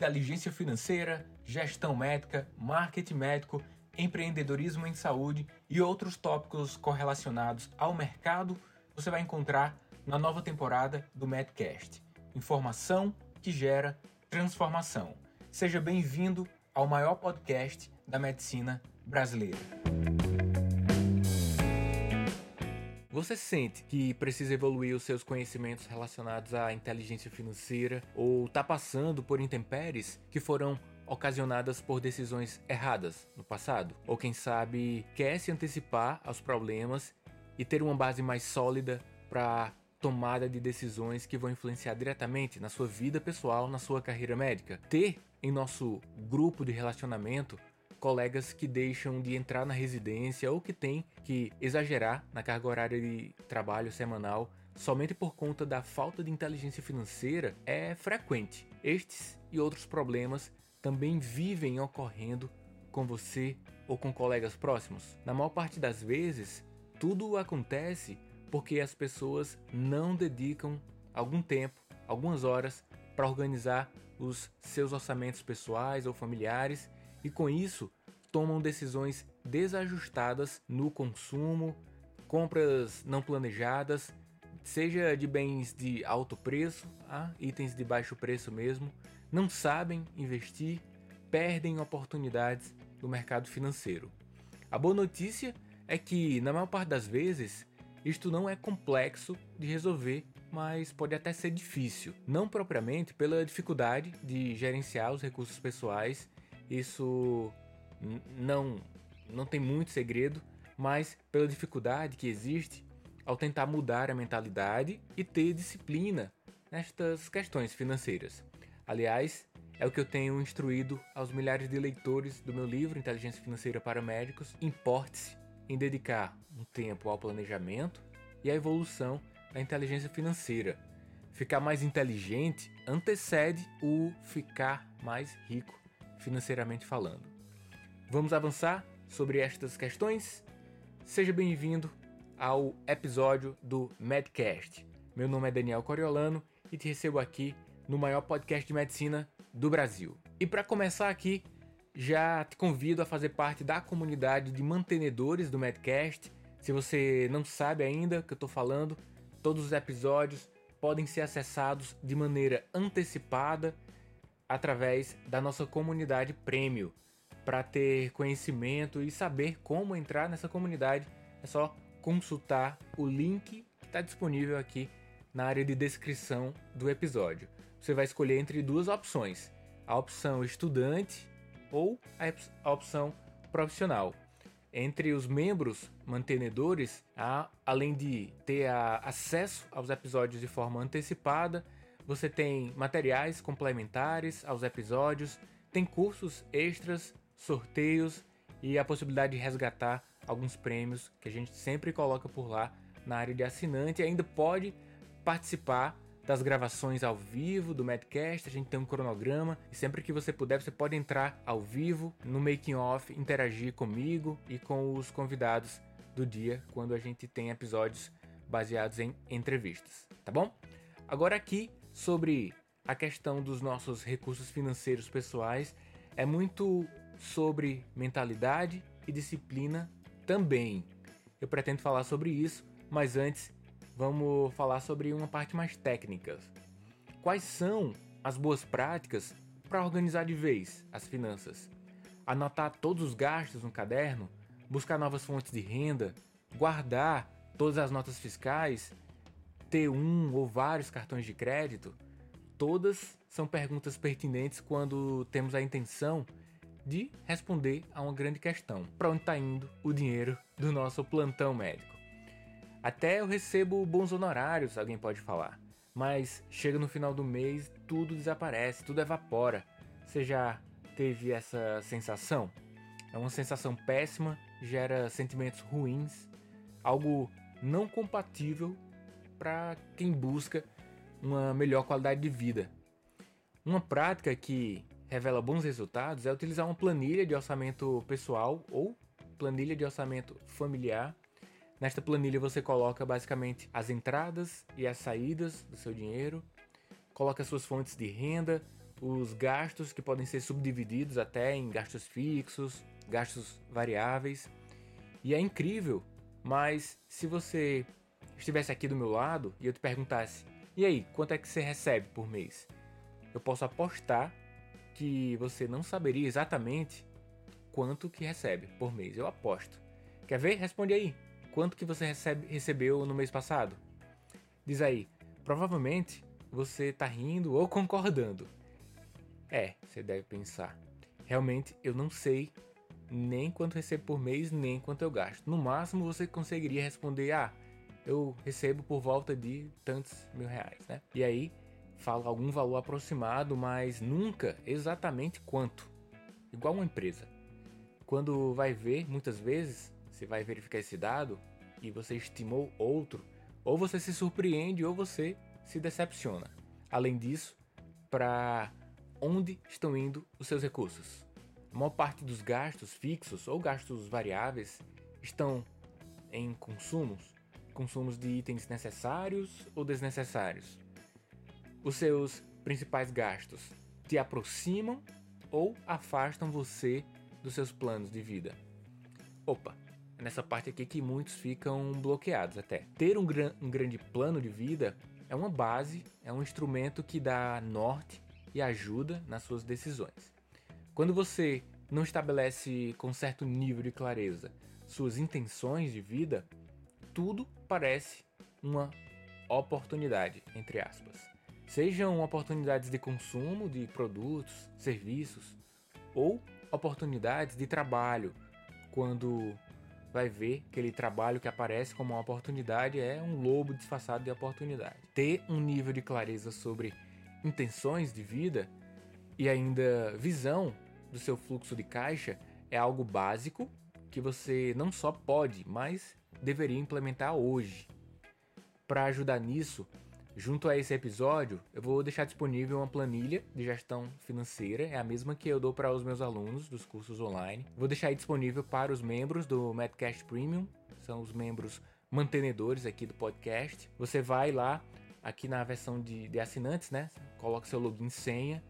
inteligência financeira, gestão médica, marketing médico, empreendedorismo em saúde e outros tópicos correlacionados ao mercado, você vai encontrar na nova temporada do Medcast. Informação que gera transformação. Seja bem-vindo ao maior podcast da medicina brasileira. Você sente que precisa evoluir os seus conhecimentos relacionados à inteligência financeira ou está passando por intempéries que foram ocasionadas por decisões erradas no passado? Ou quem sabe quer se antecipar aos problemas e ter uma base mais sólida para tomada de decisões que vão influenciar diretamente na sua vida pessoal, na sua carreira médica. Ter em nosso grupo de relacionamento colegas que deixam de entrar na residência ou que têm que exagerar na carga horária de trabalho semanal somente por conta da falta de inteligência financeira é frequente. Estes e outros problemas também vivem ocorrendo com você ou com colegas próximos. Na maior parte das vezes, tudo acontece porque as pessoas não dedicam algum tempo, algumas horas para organizar os seus orçamentos pessoais ou familiares e com isso tomam decisões desajustadas no consumo, compras não planejadas, seja de bens de alto preço, a itens de baixo preço mesmo, não sabem investir, perdem oportunidades no mercado financeiro. A boa notícia é que, na maior parte das vezes, isto não é complexo de resolver, mas pode até ser difícil. Não propriamente pela dificuldade de gerenciar os recursos pessoais, isso não, não tem muito segredo, mas pela dificuldade que existe ao tentar mudar a mentalidade e ter disciplina nestas questões financeiras. Aliás, é o que eu tenho instruído aos milhares de leitores do meu livro Inteligência Financeira para Médicos. Importe-se em dedicar um tempo ao planejamento e à evolução da inteligência financeira. Ficar mais inteligente antecede o ficar mais rico financeiramente falando. Vamos avançar sobre estas questões? Seja bem-vindo ao episódio do Medcast. Meu nome é Daniel Coriolano e te recebo aqui no maior podcast de medicina do Brasil. E para começar aqui, já te convido a fazer parte da comunidade de mantenedores do Medcast. Se você não sabe ainda o que eu estou falando, todos os episódios podem ser acessados de maneira antecipada através da nossa comunidade Prêmio. Para ter conhecimento e saber como entrar nessa comunidade, é só consultar o link que está disponível aqui na área de descrição do episódio. Você vai escolher entre duas opções: a opção estudante ou a opção profissional. Entre os membros mantenedores, há, além de ter a, acesso aos episódios de forma antecipada, você tem materiais complementares aos episódios, tem cursos extras, sorteios e a possibilidade de resgatar alguns prêmios que a gente sempre coloca por lá na área de assinante e ainda pode participar das gravações ao vivo do Madcast, a gente tem um cronograma e sempre que você puder você pode entrar ao vivo no making off, interagir comigo e com os convidados do dia quando a gente tem episódios baseados em entrevistas, tá bom? Agora aqui sobre a questão dos nossos recursos financeiros pessoais é muito sobre mentalidade e disciplina também. Eu pretendo falar sobre isso, mas antes vamos falar sobre uma parte mais técnica. Quais são as boas práticas para organizar de vez as finanças? Anotar todos os gastos no caderno, buscar novas fontes de renda, guardar todas as notas fiscais, ter um ou vários cartões de crédito? Todas são perguntas pertinentes quando temos a intenção de responder a uma grande questão: para onde está indo o dinheiro do nosso plantão médico? Até eu recebo bons honorários, alguém pode falar. Mas chega no final do mês, tudo desaparece, tudo evapora. Você já teve essa sensação? É uma sensação péssima, gera sentimentos ruins, algo não compatível para quem busca uma melhor qualidade de vida. Uma prática que revela bons resultados é utilizar uma planilha de orçamento pessoal ou planilha de orçamento familiar Nesta planilha você coloca basicamente as entradas e as saídas do seu dinheiro, coloca suas fontes de renda, os gastos que podem ser subdivididos até em gastos fixos, gastos variáveis. E é incrível, mas se você estivesse aqui do meu lado e eu te perguntasse: "E aí, quanto é que você recebe por mês?" Eu posso apostar que você não saberia exatamente quanto que recebe por mês. Eu aposto. Quer ver? Responde aí. Quanto que você recebe, recebeu no mês passado? Diz aí. Provavelmente você está rindo ou concordando. É, você deve pensar. Realmente eu não sei nem quanto recebo por mês, nem quanto eu gasto. No máximo você conseguiria responder: ah, eu recebo por volta de tantos mil reais, né? E aí fala algum valor aproximado, mas nunca exatamente quanto. Igual uma empresa. Quando vai ver, muitas vezes, você vai verificar esse dado e você estimou outro, ou você se surpreende ou você se decepciona. Além disso, para onde estão indo os seus recursos. A maior parte dos gastos fixos ou gastos variáveis estão em consumos, consumos de itens necessários ou desnecessários. Os seus principais gastos te aproximam ou afastam você dos seus planos de vida. Opa, é nessa parte aqui que muitos ficam bloqueados até. Ter um, gran um grande plano de vida é uma base, é um instrumento que dá norte e ajuda nas suas decisões. Quando você não estabelece com certo nível de clareza suas intenções de vida, tudo parece uma oportunidade, entre aspas. Sejam oportunidades de consumo de produtos, serviços ou oportunidades de trabalho, quando vai ver aquele trabalho que aparece como uma oportunidade é um lobo disfarçado de oportunidade. Ter um nível de clareza sobre intenções de vida e ainda visão do seu fluxo de caixa é algo básico que você não só pode, mas deveria implementar hoje. Para ajudar nisso, junto a esse episódio, eu vou deixar disponível uma planilha de gestão financeira, é a mesma que eu dou para os meus alunos dos cursos online. Vou deixar disponível para os membros do Medcast Premium, são os membros mantenedores aqui do podcast. Você vai lá aqui na versão de, de assinantes, né? Coloca seu login e senha,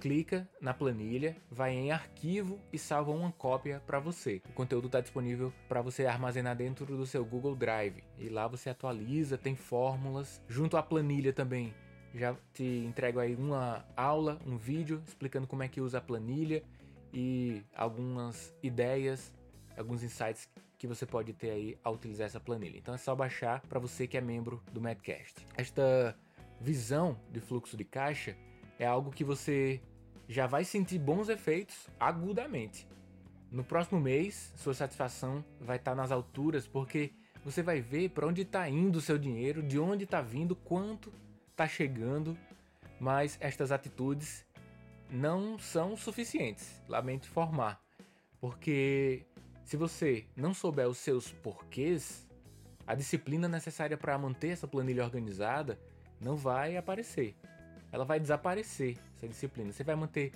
clica na planilha, vai em arquivo e salva uma cópia para você. O conteúdo está disponível para você armazenar dentro do seu Google Drive e lá você atualiza, tem fórmulas. Junto à planilha também já te entrego aí uma aula, um vídeo explicando como é que usa a planilha e algumas ideias, alguns insights que você pode ter aí ao utilizar essa planilha. Então é só baixar para você que é membro do Medcast. Esta visão de fluxo de caixa é algo que você já vai sentir bons efeitos agudamente. No próximo mês, sua satisfação vai estar tá nas alturas porque você vai ver para onde está indo o seu dinheiro, de onde está vindo, quanto está chegando, mas estas atitudes não são suficientes, lamento informar, porque se você não souber os seus porquês, a disciplina necessária para manter essa planilha organizada não vai aparecer. Ela vai desaparecer, essa disciplina. Você vai manter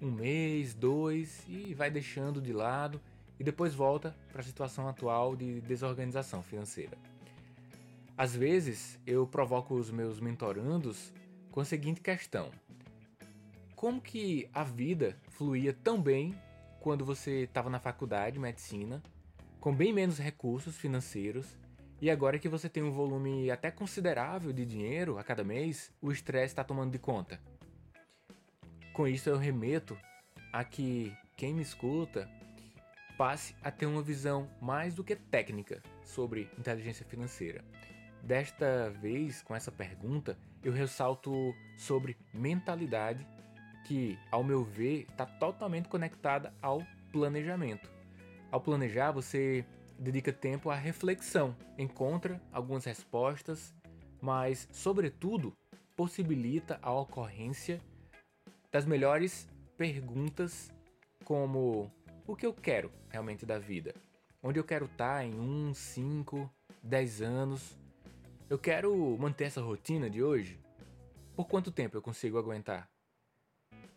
um mês, dois e vai deixando de lado e depois volta para a situação atual de desorganização financeira. Às vezes eu provoco os meus mentorandos com a seguinte questão: Como que a vida fluía tão bem quando você estava na faculdade, medicina, com bem menos recursos financeiros, e agora que você tem um volume até considerável de dinheiro a cada mês, o estresse está tomando de conta. Com isso, eu remeto a que quem me escuta passe a ter uma visão mais do que técnica sobre inteligência financeira. Desta vez, com essa pergunta, eu ressalto sobre mentalidade que, ao meu ver, está totalmente conectada ao planejamento. Ao planejar, você dedica tempo à reflexão, encontra algumas respostas, mas, sobretudo, possibilita a ocorrência das melhores perguntas, como o que eu quero realmente da vida, onde eu quero estar tá em 1, 5, 10 anos. Eu quero manter essa rotina de hoje? Por quanto tempo eu consigo aguentar?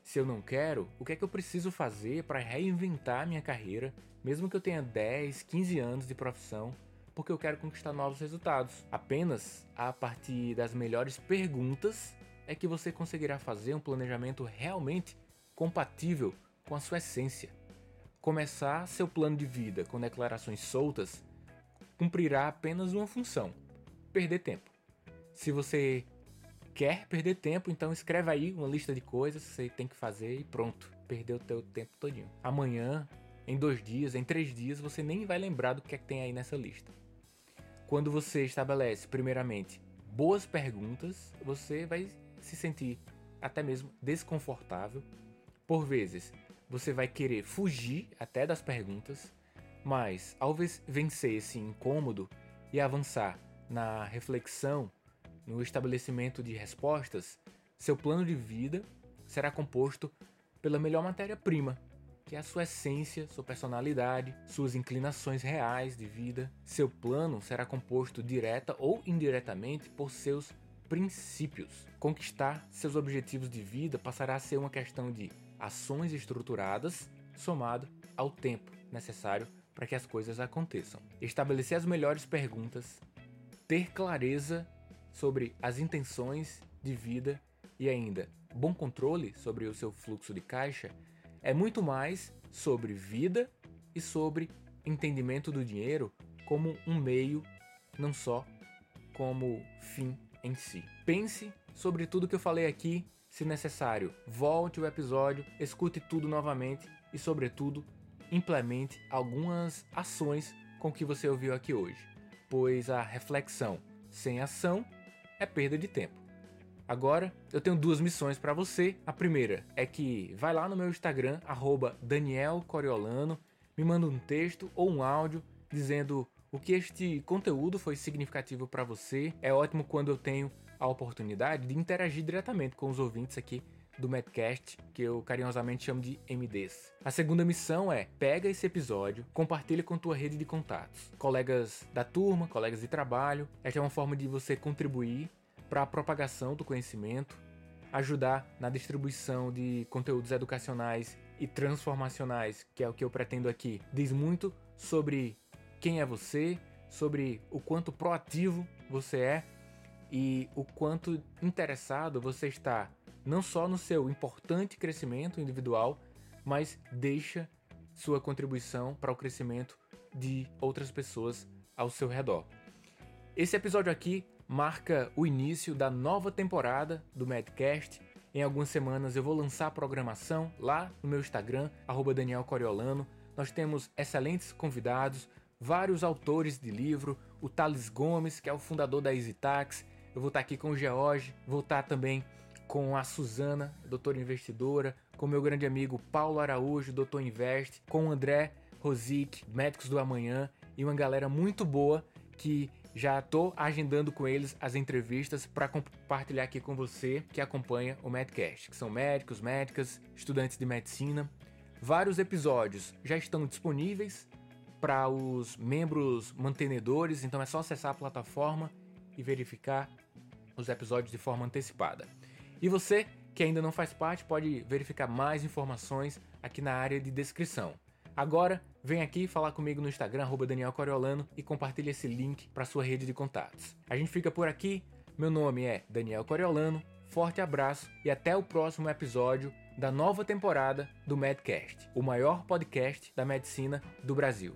Se eu não quero, o que é que eu preciso fazer para reinventar minha carreira, mesmo que eu tenha 10, 15 anos de profissão, porque eu quero conquistar novos resultados? Apenas a partir das melhores perguntas é que você conseguirá fazer um planejamento realmente compatível com a sua essência. Começar seu plano de vida com declarações soltas cumprirá apenas uma função: perder tempo. Se você quer perder tempo, então escreve aí uma lista de coisas que você tem que fazer e pronto, perdeu o teu tempo todinho. Amanhã, em dois dias, em três dias, você nem vai lembrar do que é que tem aí nessa lista. Quando você estabelece, primeiramente, boas perguntas, você vai se sentir até mesmo desconfortável. Por vezes, você vai querer fugir até das perguntas, mas ao vencer esse incômodo e avançar na reflexão, no estabelecimento de respostas, seu plano de vida será composto pela melhor matéria-prima, que é a sua essência, sua personalidade, suas inclinações reais de vida. Seu plano será composto direta ou indiretamente por seus princípios. Conquistar seus objetivos de vida passará a ser uma questão de ações estruturadas somado ao tempo necessário para que as coisas aconteçam. Estabelecer as melhores perguntas, ter clareza sobre as intenções de vida e ainda bom controle sobre o seu fluxo de caixa é muito mais sobre vida e sobre entendimento do dinheiro como um meio, não só como fim em si. Pense sobre tudo que eu falei aqui, se necessário, volte o episódio, escute tudo novamente e, sobretudo, implemente algumas ações com que você ouviu aqui hoje, pois a reflexão sem ação é perda de tempo. Agora, eu tenho duas missões para você. A primeira é que vai lá no meu Instagram, @danielcoriolano, me manda um texto ou um áudio dizendo o que este conteúdo foi significativo para você. É ótimo quando eu tenho a oportunidade de interagir diretamente com os ouvintes aqui do Medcast, que eu carinhosamente chamo de MDs. A segunda missão é: pega esse episódio, compartilha com tua rede de contatos, colegas da turma, colegas de trabalho. Esta é uma forma de você contribuir para a propagação do conhecimento, ajudar na distribuição de conteúdos educacionais e transformacionais, que é o que eu pretendo aqui. Diz muito sobre quem é você, sobre o quanto proativo você é e o quanto interessado você está não só no seu importante crescimento individual, mas deixa sua contribuição para o crescimento de outras pessoas ao seu redor. Esse episódio aqui marca o início da nova temporada do Madcast. Em algumas semanas eu vou lançar a programação lá no meu Instagram, Daniel Coriolano. Nós temos excelentes convidados, vários autores de livro, o Thales Gomes, que é o fundador da EasyTax. Eu vou estar aqui com o George, vou estar também com a Suzana, doutora investidora, com meu grande amigo Paulo Araújo, doutor Invest, com o André Rosic, Médicos do Amanhã, e uma galera muito boa que já estou agendando com eles as entrevistas para compartilhar aqui com você que acompanha o Medcast, que são médicos, médicas, estudantes de medicina. Vários episódios já estão disponíveis para os membros mantenedores, então é só acessar a plataforma e verificar os episódios de forma antecipada. E você que ainda não faz parte pode verificar mais informações aqui na área de descrição. Agora, vem aqui falar comigo no Instagram, Daniel Coriolano, e compartilhe esse link para sua rede de contatos. A gente fica por aqui. Meu nome é Daniel Coriolano. Forte abraço e até o próximo episódio da nova temporada do Medcast, o maior podcast da medicina do Brasil.